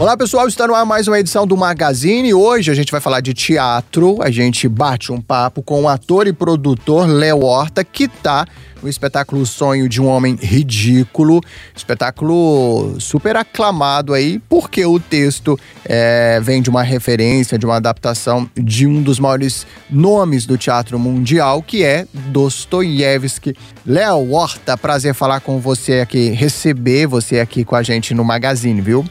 Olá pessoal, está no ar mais uma edição do Magazine. Hoje a gente vai falar de teatro. A gente bate um papo com o ator e produtor Léo Horta, que está o espetáculo Sonho de um Homem Ridículo, espetáculo super aclamado aí, porque o texto é, vem de uma referência, de uma adaptação de um dos maiores nomes do teatro mundial, que é Dostoiévski. Léo Horta, prazer falar com você aqui, receber você aqui com a gente no Magazine, viu?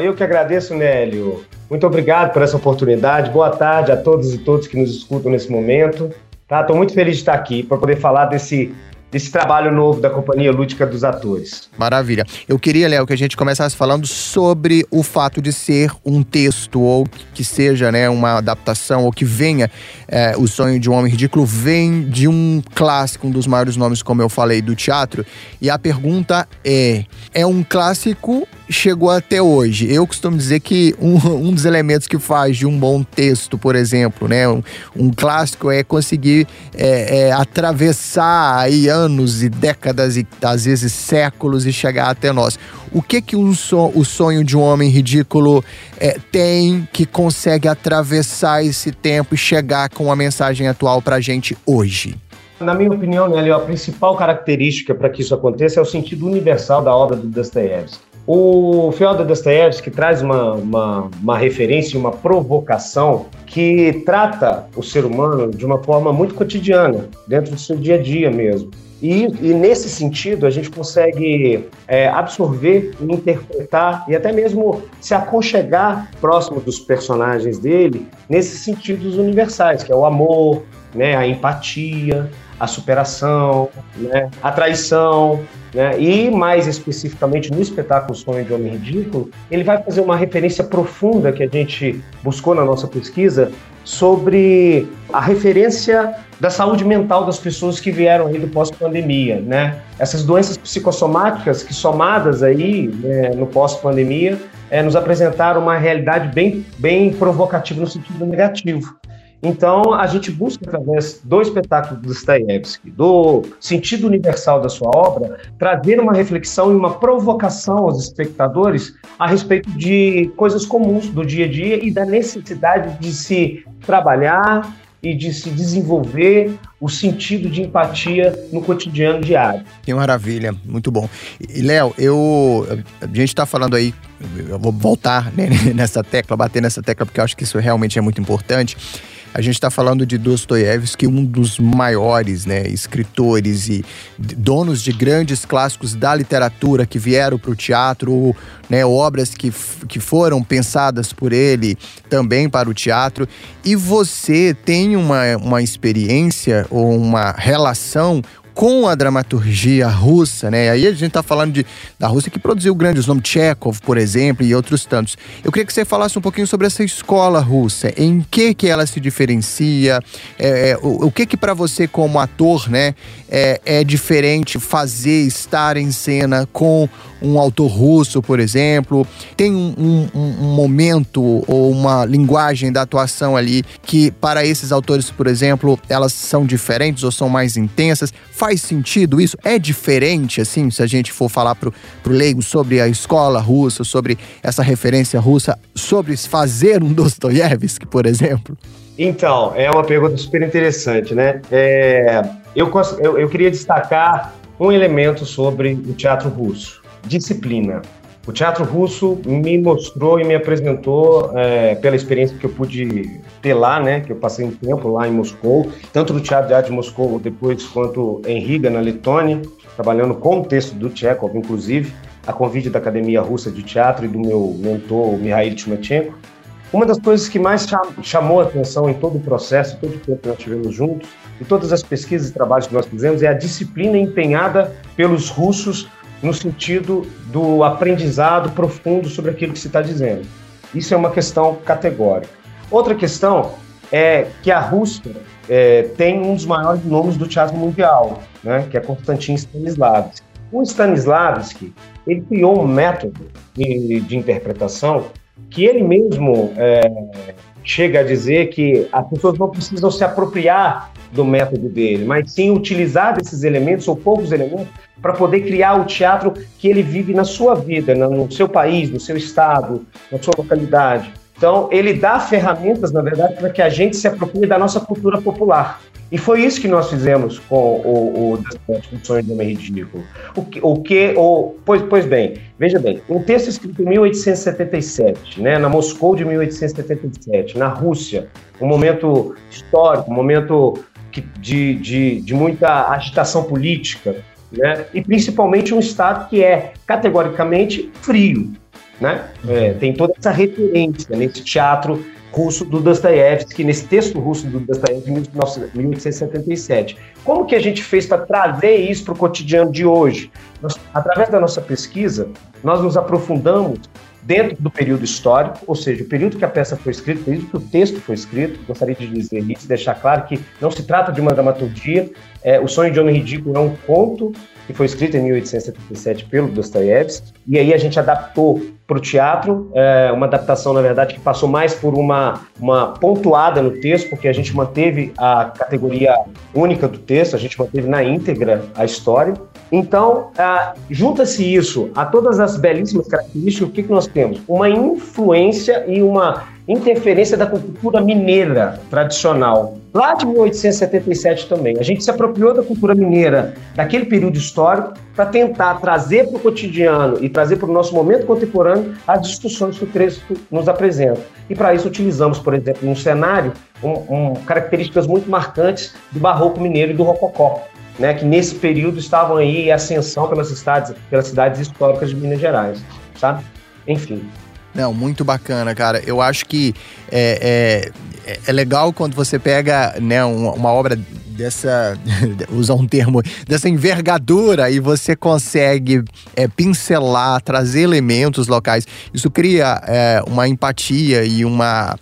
Eu que agradeço, Nélio. Muito obrigado por essa oportunidade. Boa tarde a todos e todos que nos escutam nesse momento. Tá, tô muito feliz de estar aqui para poder falar desse desse trabalho novo da Companhia Lúdica dos Atores. Maravilha. Eu queria, Léo, que a gente começasse falando sobre o fato de ser um texto ou que seja né, uma adaptação ou que venha é, O Sonho de um Homem Ridículo vem de um clássico, um dos maiores nomes, como eu falei, do teatro. E a pergunta é, é um clássico chegou até hoje. Eu costumo dizer que um, um dos elementos que faz de um bom texto, por exemplo, né, um, um clássico é conseguir é, é, atravessar aí anos e décadas e às vezes séculos e chegar até nós. O que que um so, o sonho de um homem ridículo é, tem que consegue atravessar esse tempo e chegar com a mensagem atual para a gente hoje? Na minha opinião, né, a principal característica para que isso aconteça é o sentido universal da obra do Dostoiévski. O Fyodor Dostoiévski traz uma, uma, uma referência, uma provocação que trata o ser humano de uma forma muito cotidiana, dentro do seu dia a dia mesmo. E, e nesse sentido, a gente consegue é, absorver, interpretar e até mesmo se aconchegar próximo dos personagens dele nesses sentidos universais, que é o amor, né, a empatia, a superação, né, a traição, né, e mais especificamente no espetáculo Sonho de Homem Ridículo, ele vai fazer uma referência profunda que a gente buscou na nossa pesquisa sobre a referência da saúde mental das pessoas que vieram aí do pós-pandemia, né? Essas doenças psicossomáticas que somadas aí né, no pós-pandemia é, nos apresentaram uma realidade bem, bem provocativa no sentido negativo. Então, a gente busca, através do espetáculo do Dostoiévski, do sentido universal da sua obra, trazer uma reflexão e uma provocação aos espectadores a respeito de coisas comuns do dia a dia e da necessidade de se trabalhar e de se desenvolver o sentido de empatia no cotidiano diário. Que maravilha, muito bom. E Léo, eu a gente está falando aí, eu vou voltar né, nessa tecla, bater nessa tecla porque eu acho que isso realmente é muito importante. A gente está falando de Dostoiévski, um dos maiores né, escritores e donos de grandes clássicos da literatura que vieram para o teatro, né, obras que, que foram pensadas por ele também para o teatro. E você tem uma, uma experiência ou uma relação com a dramaturgia russa, né? Aí a gente tá falando de, da Rússia que produziu grandes nomes, Chekhov, por exemplo, e outros tantos. Eu queria que você falasse um pouquinho sobre essa escola russa, em que que ela se diferencia, é, é, o, o, que que para você como ator, né, é, é diferente fazer, estar em cena com um autor russo, por exemplo, tem um, um, um momento ou uma linguagem da atuação ali que para esses autores, por exemplo, elas são diferentes ou são mais intensas. Faz sentido isso? É diferente, assim, se a gente for falar pro, pro leigo sobre a escola russa, sobre essa referência russa, sobre fazer um Dostoiévski, por exemplo? Então, é uma pergunta super interessante, né? É, eu, eu, eu queria destacar um elemento sobre o teatro russo disciplina. O teatro russo me mostrou e me apresentou, é, pela experiência que eu pude ter lá, né, que eu passei um tempo lá em Moscou, tanto no Teatro de Arte de Moscou depois quanto em Riga, na Letônia, trabalhando com o texto do Chekhov, inclusive, a convite da Academia Russa de Teatro e do meu mentor, Mikhail Tchumachenko. Uma das coisas que mais chamou a atenção em todo o processo, todo o tempo que nós tivemos juntos, e todas as pesquisas e trabalhos que nós fizemos, é a disciplina empenhada pelos russos no sentido do aprendizado profundo sobre aquilo que se está dizendo. Isso é uma questão categórica. Outra questão é que a Rússia é, tem um dos maiores nomes do teatro mundial, né, que é Konstantin Stanislavski. O Stanislavski ele criou um método de, de interpretação que ele mesmo é, chega a dizer que as pessoas não precisam se apropriar do método dele, mas sim utilizar desses elementos, ou poucos elementos, para poder criar o teatro que ele vive na sua vida, no seu país, no seu estado, na sua localidade. Então, ele dá ferramentas, na verdade, para que a gente se aproprie da nossa cultura popular. E foi isso que nós fizemos com o, o Despótico Sonho de Homem Ridículo. O que, o que o, pois, pois bem, veja bem, um texto escrito em 1877, né, na Moscou de 1877, na Rússia, um momento histórico, um momento de, de, de muita agitação política, né, e principalmente um Estado que é categoricamente frio. Né? É, tem toda essa referência nesse teatro russo do Dostoiévski, nesse texto russo do Dostoiévski de 1877. Como que a gente fez para trazer isso para o cotidiano de hoje? Nós, através da nossa pesquisa, nós nos aprofundamos dentro do período histórico, ou seja, o período que a peça foi escrita, o período que o texto foi escrito. Gostaria de dizer isso, deixar claro que não se trata de uma dramaturgia. É, o Sonho de Homem Ridículo é um conto que foi escrito em 1877 pelo Dostoiévski, e aí a gente adaptou para o teatro, é, uma adaptação, na verdade, que passou mais por uma, uma pontuada no texto, porque a gente manteve a categoria única do texto, a gente manteve na íntegra a história. Então, é, junta-se isso a todas as belíssimas características, o que, que nós temos? Uma influência e uma interferência da cultura mineira tradicional, lá de 1877 também. A gente se apropriou da cultura mineira daquele período histórico para tentar trazer para o cotidiano e trazer para o nosso momento contemporâneo as discussões que o texto nos apresenta. E para isso utilizamos, por exemplo, um cenário, um, um, características muito marcantes do barroco mineiro e do rococó. Né, que nesse período estavam aí em ascensão pelas cidades, pelas cidades históricas de Minas Gerais, sabe? Enfim, não, muito bacana, cara. Eu acho que é, é, é legal quando você pega né, uma, uma obra dessa, usar um termo, dessa envergadura e você consegue é, pincelar, trazer elementos locais. Isso cria é, uma empatia e uma,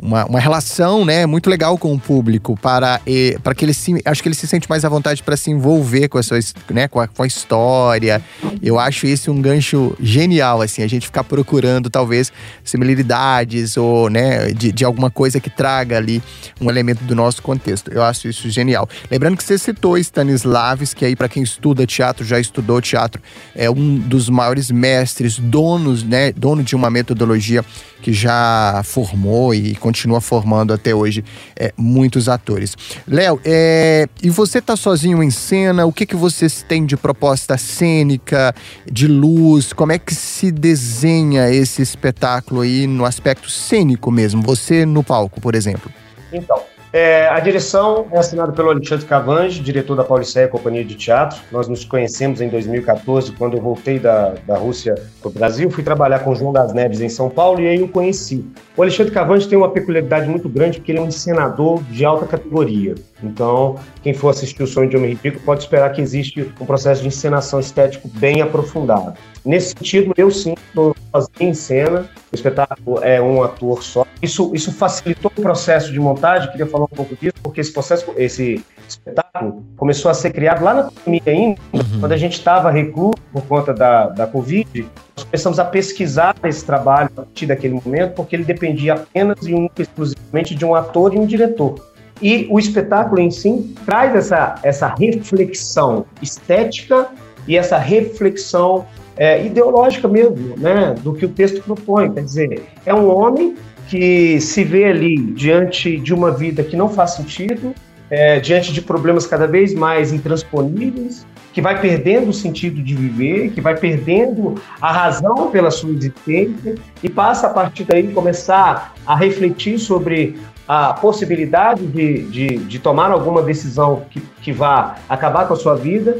uma, uma relação né, muito legal com o público para, para que ele se. Acho que ele se sente mais à vontade para se envolver com a sua né, com a, com a história. Eu acho esse um gancho genial, assim, a gente ficar procurando talvez similaridades ou né, de, de alguma coisa que traga ali um elemento do nosso contexto. Eu acho isso genial. Lembrando que você citou Stanislavski, aí para quem estuda teatro, já estudou teatro, é um dos maiores mestres, donos, né, dono de uma metodologia que já formou e continua formando até hoje é, muitos atores. Léo, é, e você tá sozinho em cena? O que, que vocês têm de proposta cênica, de luz? Como é que se desenha esse espetáculo aí no aspecto cênico mesmo? Você no palco, por exemplo? Então, é, a direção é assinada pelo Alexandre Cavange, diretor da Pauliceia Companhia de Teatro. Nós nos conhecemos em 2014, quando eu voltei da, da Rússia para o Brasil. Fui trabalhar com o João das Neves em São Paulo e aí eu conheci. O Alexandre Cavange tem uma peculiaridade muito grande, porque ele é um encenador de alta categoria. Então, quem for assistir o Sonho de Homem Ridículo pode esperar que existe um processo de encenação estético bem aprofundado. Nesse sentido, eu sim estou sozinho em cena, o espetáculo é um ator só. Isso, isso facilitou o processo de montagem, queria falar um pouco disso, porque esse processo, esse espetáculo começou a ser criado lá na pandemia ainda, uhum. quando a gente estava recluso por conta da, da Covid, nós começamos a pesquisar esse trabalho a partir daquele momento, porque ele dependia apenas e única exclusivamente de um ator e um diretor. E o espetáculo em si traz essa, essa reflexão estética e essa reflexão é, ideológica mesmo, né, do que o texto propõe. Quer dizer, é um homem que se vê ali diante de uma vida que não faz sentido, é, diante de problemas cada vez mais intransponíveis, que vai perdendo o sentido de viver, que vai perdendo a razão pela sua existência e passa a partir daí começar a refletir sobre a possibilidade de, de, de tomar alguma decisão que, que vá acabar com a sua vida,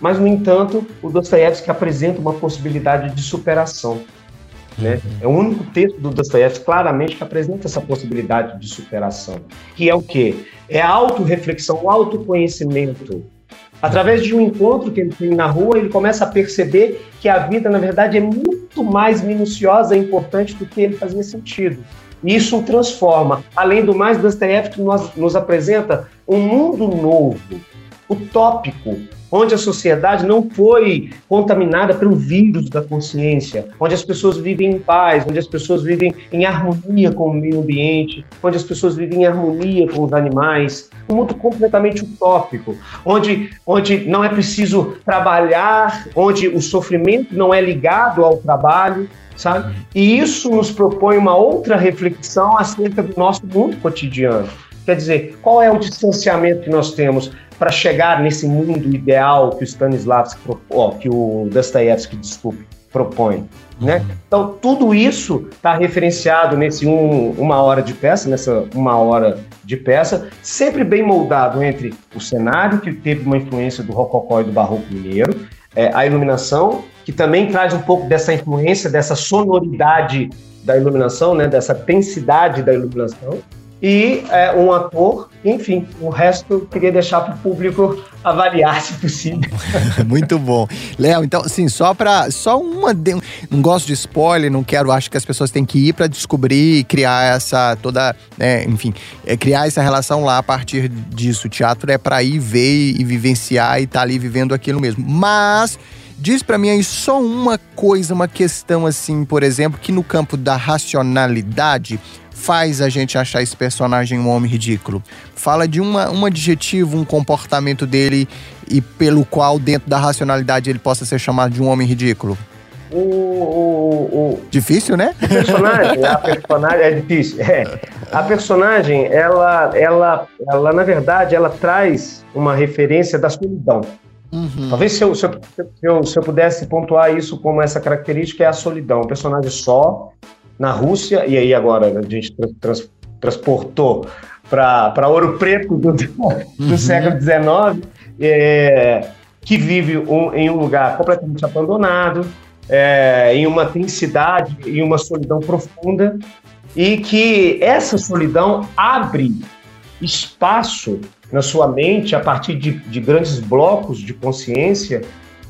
mas, no entanto, o Dostoiévski apresenta uma possibilidade de superação. Né? É o único texto do Dostoiévski claramente que apresenta essa possibilidade de superação, que é o quê? É a autorreflexão, o autoconhecimento. Através de um encontro que ele tem na rua, ele começa a perceber que a vida, na verdade, é muito mais minuciosa e importante do que ele fazia sentido. E isso o transforma. Além do mais, Dostoiévski nos, nos apresenta um mundo novo, utópico, onde a sociedade não foi contaminada pelo vírus da consciência, onde as pessoas vivem em paz, onde as pessoas vivem em harmonia com o meio ambiente, onde as pessoas vivem em harmonia com os animais, um mundo completamente utópico, onde, onde não é preciso trabalhar, onde o sofrimento não é ligado ao trabalho, sabe? E isso nos propõe uma outra reflexão acerca do nosso mundo cotidiano. Quer dizer, qual é o distanciamento que nós temos para chegar nesse mundo ideal que o Stanislavski, oh, que o Dostoiévski, desculpe, propõe? Né? Então, tudo isso está referenciado nesse um, uma hora de peça, nessa uma hora de peça, sempre bem moldado entre o cenário, que teve uma influência do rococó e do barroco mineiro, é, a iluminação, que também traz um pouco dessa influência, dessa sonoridade da iluminação, né, dessa densidade da iluminação, e é, um ator, enfim, o resto eu queria deixar para o público avaliar, se possível. Muito bom. Léo, então, assim, só para só uma. Não gosto de spoiler, não quero, acho que as pessoas têm que ir para descobrir e criar essa toda. Né, enfim, é, criar essa relação lá a partir disso. O teatro é para ir ver e vivenciar e estar tá ali vivendo aquilo mesmo. Mas. Diz para mim aí só uma coisa, uma questão assim, por exemplo, que no campo da racionalidade faz a gente achar esse personagem um homem ridículo? Fala de uma, um adjetivo, um comportamento dele e pelo qual, dentro da racionalidade, ele possa ser chamado de um homem ridículo. O, o, o... Difícil, né? A personagem, a personagem é difícil. É. A personagem, ela, ela, ela, na verdade, ela traz uma referência da solidão. Uhum. Talvez se eu, se, eu, se, eu, se eu pudesse pontuar isso como essa característica é a solidão. Um personagem só, na Rússia, e aí agora a gente trans, transportou para Ouro Preto do, do uhum. século XIX, é, que vive um, em um lugar completamente abandonado, é, em uma densidade, em uma solidão profunda, e que essa solidão abre espaço na sua mente a partir de, de grandes blocos de consciência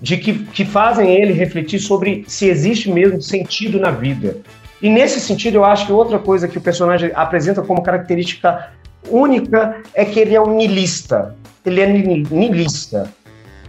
de que, que fazem ele refletir sobre se existe mesmo sentido na vida. E nesse sentido, eu acho que outra coisa que o personagem apresenta como característica única é que ele é um nilista. Ele é nilista,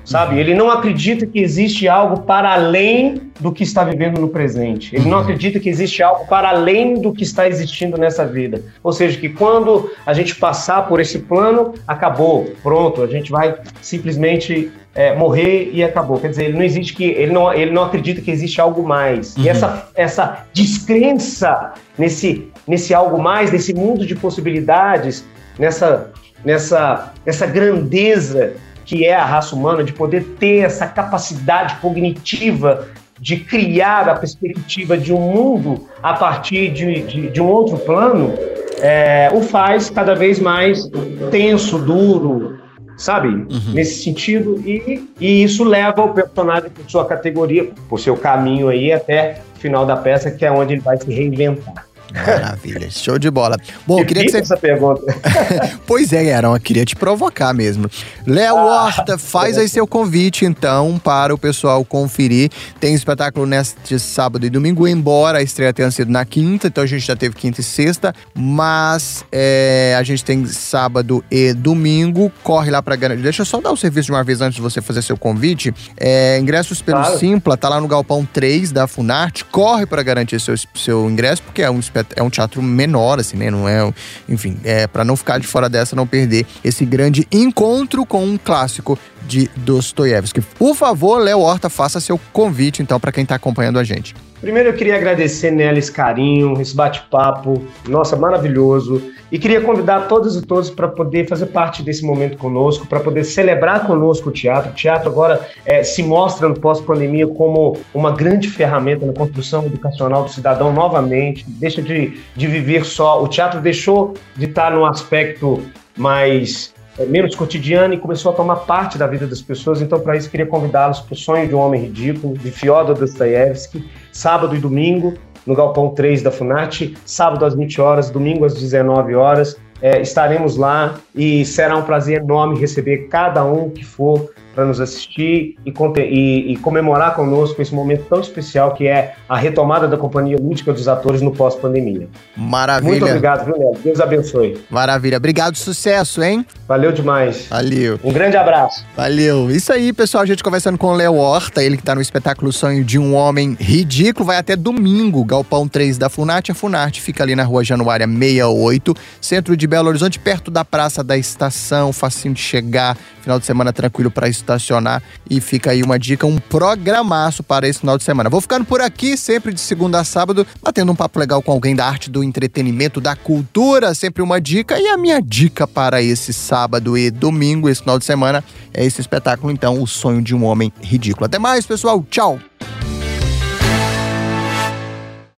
sabe? Uhum. Ele não acredita que existe algo para além do que está vivendo no presente. Ele não uhum. acredita que existe algo para além do que está existindo nessa vida. Ou seja, que quando a gente passar por esse plano, acabou, pronto, a gente vai simplesmente é, morrer e acabou. Quer dizer, ele não existe que ele não, ele não acredita que existe algo mais. Uhum. E essa, essa descrença nesse, nesse algo mais, nesse mundo de possibilidades, nessa, nessa, nessa grandeza que é a raça humana, de poder ter essa capacidade cognitiva de criar a perspectiva de um mundo a partir de, de, de um outro plano, é, o faz cada vez mais tenso, duro, sabe? Uhum. Nesse sentido, e, e isso leva o personagem por sua categoria, por seu caminho aí até o final da peça, que é onde ele vai se reinventar. Maravilha, show de bola. Bom, que queria que você. essa pergunta. pois é, Aaron, eu queria te provocar mesmo. Léo ah, Horta, faz aí seu convite, então, para o pessoal conferir. Tem espetáculo neste sábado e domingo, embora a estreia tenha sido na quinta, então a gente já teve quinta e sexta, mas é, a gente tem sábado e domingo. Corre lá para garantir. Deixa eu só dar o serviço de uma vez antes de você fazer seu convite. É, ingressos pelo claro. Simpla, tá lá no Galpão 3 da Funarte. Corre para garantir seu, seu ingresso, porque é um espetáculo é um teatro menor, assim, né? Não é, enfim, é para não ficar de fora dessa, não perder esse grande encontro com um clássico de Dostoiévski. Por favor, Léo Horta, faça seu convite então para quem está acompanhando a gente. Primeiro eu queria agradecer nela esse carinho, esse bate-papo, nossa, maravilhoso. E queria convidar todos e todos para poder fazer parte desse momento conosco, para poder celebrar conosco o teatro. O teatro agora é, se mostra no pós-pandemia como uma grande ferramenta na construção educacional do cidadão novamente. Deixa de, de viver só. O teatro deixou de estar no aspecto mais é, menos cotidiano e começou a tomar parte da vida das pessoas. Então, para isso, queria convidá-los para o Sonho de um Homem Ridículo, de Fyodor Dostoevsky, sábado e domingo, no Galpão 3 da Funarte, sábado às 20 horas, domingo às 19 horas. É, estaremos lá e será um prazer enorme receber cada um que for para nos assistir e, e, e, comemorar conosco esse momento tão especial que é a retomada da companhia lúdica dos atores no pós-pandemia. Maravilha. Muito obrigado, viu, Léo? Deus abençoe. Maravilha. Obrigado, sucesso, hein? Valeu demais. Valeu. Um grande abraço. Valeu. Isso aí, pessoal. A gente conversando com o Léo Horta, ele que tá no espetáculo Sonho de um Homem Ridículo. Vai até domingo, Galpão 3 da Funarte. A Funarte fica ali na rua Januária 68, centro de Belo Horizonte, perto da Praça da Estação, facinho de chegar. Final de semana tranquilo para estacionar. E fica aí uma dica, um programaço para esse final de semana. Vou ficando por aqui, sempre de segunda a sábado, batendo um papo legal com alguém da arte, do entretenimento, da cultura. Sempre uma dica. E a minha dica para esse sábado e domingo, esse final de semana, é esse espetáculo, então, O Sonho de um Homem Ridículo. Até mais, pessoal. Tchau.